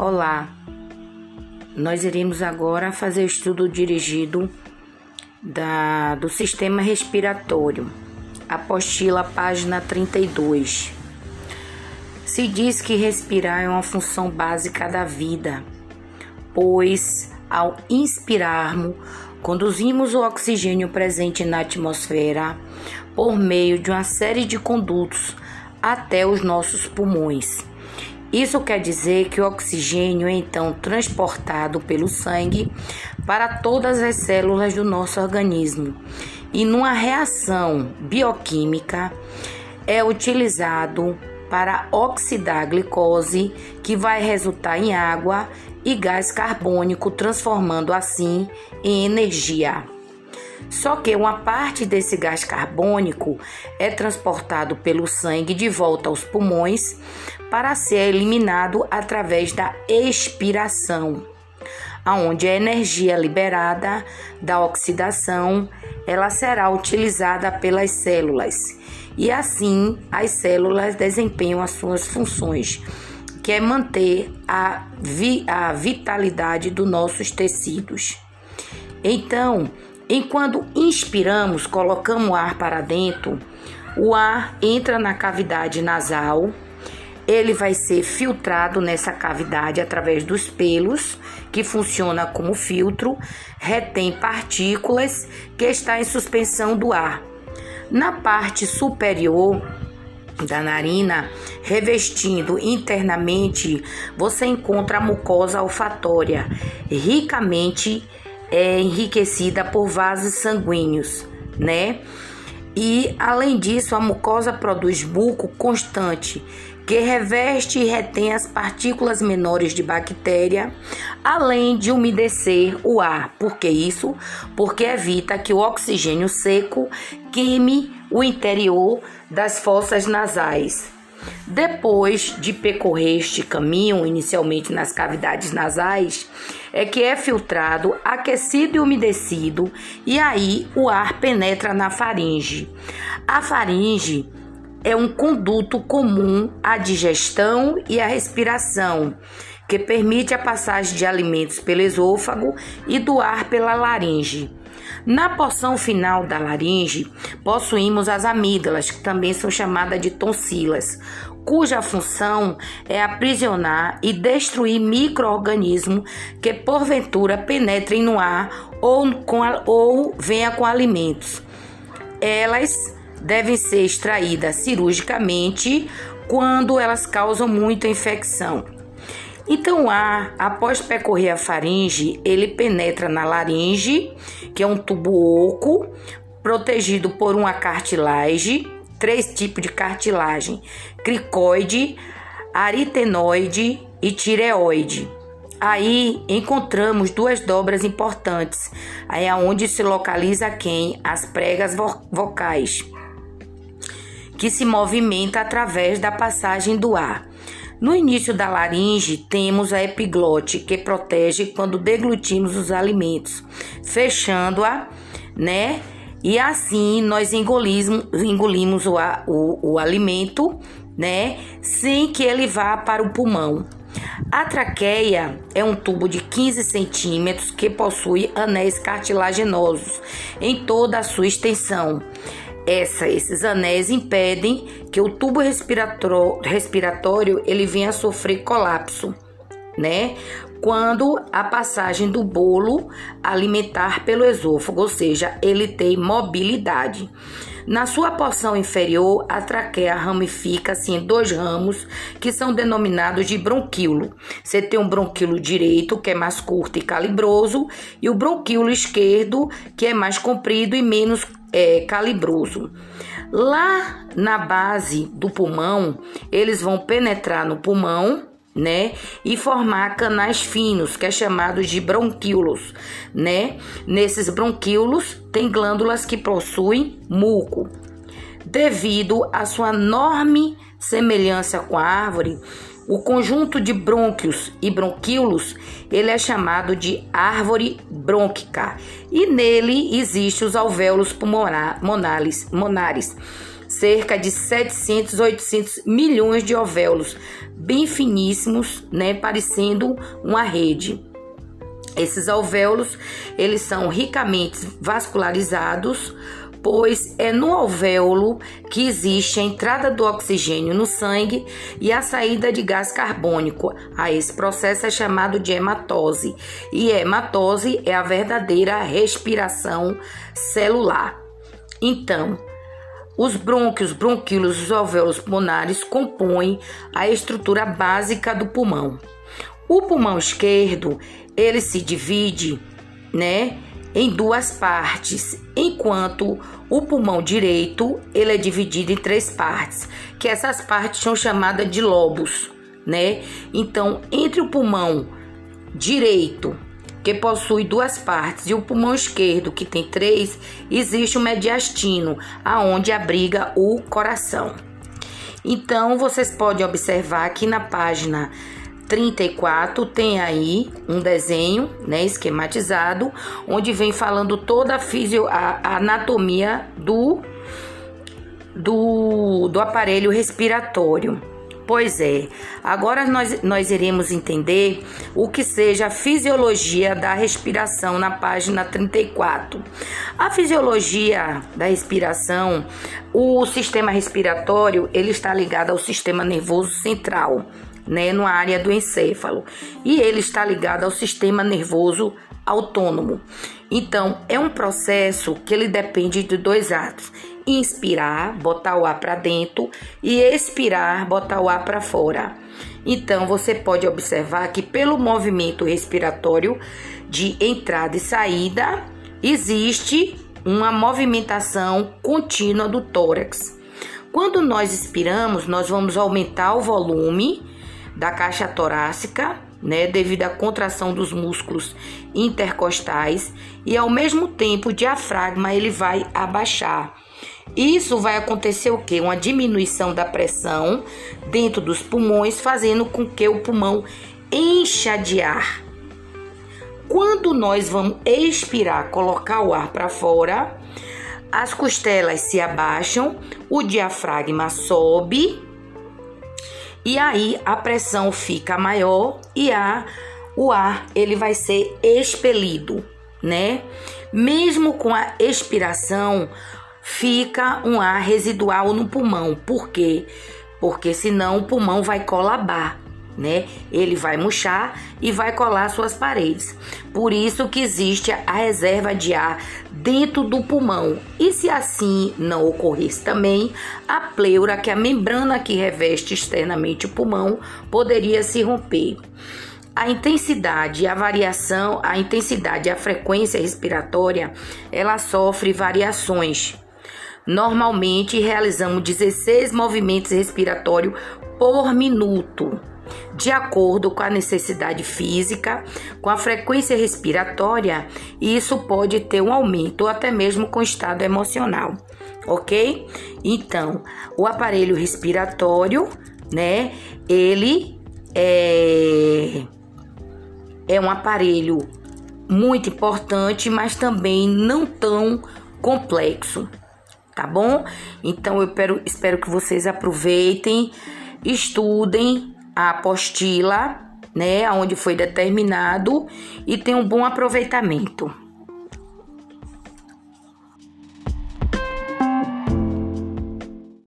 Olá, nós iremos agora fazer o estudo dirigido da, do sistema respiratório, apostila página 32. Se diz que respirar é uma função básica da vida, pois ao inspirarmos, conduzimos o oxigênio presente na atmosfera por meio de uma série de condutos até os nossos pulmões. Isso quer dizer que o oxigênio é então transportado pelo sangue para todas as células do nosso organismo e, numa reação bioquímica, é utilizado para oxidar a glicose, que vai resultar em água e gás carbônico, transformando assim em energia. Só que uma parte desse gás carbônico é transportado pelo sangue de volta aos pulmões para ser eliminado através da expiração, aonde a energia liberada da oxidação ela será utilizada pelas células e assim as células desempenham as suas funções, que é manter a, vi, a vitalidade dos nossos tecidos. Então, Enquanto inspiramos, colocamos o ar para dentro, o ar entra na cavidade nasal, ele vai ser filtrado nessa cavidade através dos pelos, que funciona como filtro, retém partículas que está em suspensão do ar. Na parte superior da narina, revestindo internamente, você encontra a mucosa olfatória, ricamente é enriquecida por vasos sanguíneos, né? E além disso, a mucosa produz muco constante que reveste e retém as partículas menores de bactéria, além de umedecer o ar. Por que isso? Porque evita que o oxigênio seco queime o interior das fossas nasais. Depois de percorrer este caminho, inicialmente nas cavidades nasais, é que é filtrado, aquecido e umedecido, e aí o ar penetra na faringe. A faringe é um conduto comum à digestão e à respiração, que permite a passagem de alimentos pelo esôfago e do ar pela laringe. Na porção final da laringe, possuímos as amígdalas, que também são chamadas de tonsilas, cuja função é aprisionar e destruir micro-organismos que porventura penetrem no ar ou, com, ou venha com alimentos. Elas devem ser extraídas cirurgicamente quando elas causam muita infecção. Então, o ar, após percorrer a faringe, ele penetra na laringe, que é um tubo oco, protegido por uma cartilagem três tipos de cartilagem: cricoide, aritenoide e tireoide. Aí encontramos duas dobras importantes, aí é onde se localiza quem? As pregas vocais, que se movimenta através da passagem do ar. No início da laringe, temos a epiglote, que protege quando deglutimos os alimentos, fechando-a, né? E assim nós engolimos, engolimos o, o, o alimento, né? Sem que ele vá para o pulmão. A traqueia é um tubo de 15 centímetros que possui anéis cartilaginosos em toda a sua extensão. Essa, esses anéis impedem que o tubo respiratório, respiratório ele venha a sofrer colapso, né? Quando a passagem do bolo alimentar pelo esôfago, ou seja, ele tem mobilidade. Na sua porção inferior, a traqueia ramifica-se em dois ramos que são denominados de bronquíolo. Você tem um bronquíolo direito, que é mais curto e calibroso, e o bronquíolo esquerdo, que é mais comprido e menos é, calibroso. Lá na base do pulmão, eles vão penetrar no pulmão né? E formar canais finos, que é chamado de bronquíolos, né? Nesses bronquíolos tem glândulas que possuem muco. Devido à sua enorme semelhança com a árvore, o conjunto de brônquios e bronquíolos, ele é chamado de árvore brônquica, e nele existem os alvéolos pulmonares, monares, cerca de 700, 800 milhões de ovéolos, bem finíssimos, né, parecendo uma rede. Esses alvéolos, eles são ricamente vascularizados, pois é no alvéolo que existe a entrada do oxigênio no sangue e a saída de gás carbônico. A esse processo é chamado de hematose, e hematose é a verdadeira respiração celular. Então, os brônquios, bronquíolos os alvéolos pulmonares compõem a estrutura básica do pulmão. O pulmão esquerdo, ele se divide, né, em duas partes, enquanto o pulmão direito, ele é dividido em três partes, que essas partes são chamadas de lobos, né? Então, entre o pulmão direito, que possui duas partes, e o pulmão esquerdo, que tem três, existe o mediastino, aonde abriga o coração. Então, vocês podem observar aqui na página 34 tem aí um desenho, né, esquematizado, onde vem falando toda a, fisio, a, a anatomia do, do, do aparelho respiratório. Pois é, agora nós, nós iremos entender o que seja a fisiologia da respiração na página 34. A fisiologia da respiração, o sistema respiratório, ele está ligado ao sistema nervoso central né, na área do encéfalo. E ele está ligado ao sistema nervoso autônomo. Então, é um processo que ele depende de dois atos: inspirar, botar o ar para dentro, e expirar, botar o ar para fora. Então, você pode observar que pelo movimento respiratório de entrada e saída, existe uma movimentação contínua do tórax. Quando nós expiramos, nós vamos aumentar o volume da caixa torácica, né, devido à contração dos músculos intercostais e ao mesmo tempo o diafragma ele vai abaixar. Isso vai acontecer o que? Uma diminuição da pressão dentro dos pulmões, fazendo com que o pulmão encha de ar. Quando nós vamos expirar, colocar o ar para fora, as costelas se abaixam, o diafragma sobe e aí a pressão fica maior e a, o ar ele vai ser expelido, né? Mesmo com a expiração, fica um ar residual no pulmão. Por quê? Porque senão o pulmão vai colabar né? Ele vai murchar e vai colar suas paredes. Por isso que existe a reserva de ar dentro do pulmão. E se assim não ocorresse também, a pleura, que é a membrana que reveste externamente o pulmão, poderia se romper. A intensidade, a variação, a intensidade a frequência respiratória, ela sofre variações. Normalmente realizamos 16 movimentos respiratórios por minuto de acordo com a necessidade física, com a frequência respiratória, e isso pode ter um aumento ou até mesmo com o estado emocional, ok? Então, o aparelho respiratório, né, ele é, é um aparelho muito importante, mas também não tão complexo, tá bom? Então, eu espero, espero que vocês aproveitem, estudem a apostila, né, onde foi determinado e tem um bom aproveitamento.